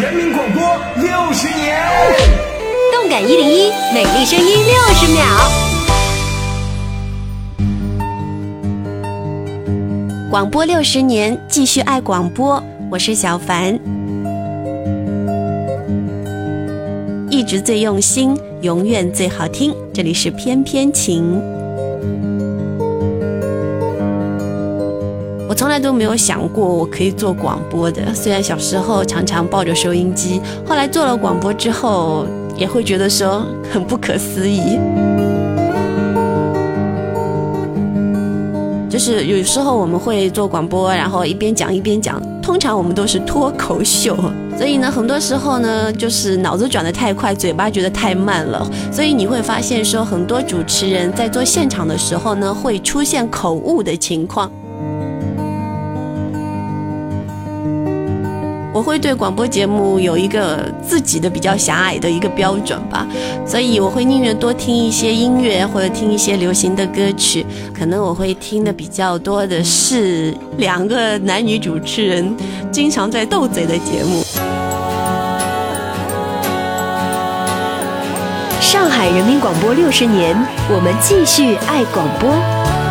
人民广播六十年，动感一零一，美丽声音六十秒。广播六十年，继续爱广播。我是小凡，一直最用心，永远最好听。这里是翩翩情。从来都没有想过我可以做广播的，虽然小时候常常抱着收音机，后来做了广播之后，也会觉得说很不可思议。就是有时候我们会做广播，然后一边讲一边讲，通常我们都是脱口秀，所以呢，很多时候呢，就是脑子转得太快，嘴巴觉得太慢了，所以你会发现说，很多主持人在做现场的时候呢，会出现口误的情况。我会对广播节目有一个自己的比较狭隘的一个标准吧，所以我会宁愿多听一些音乐或者听一些流行的歌曲，可能我会听的比较多的是两个男女主持人经常在斗嘴的节目。上海人民广播六十年，我们继续爱广播。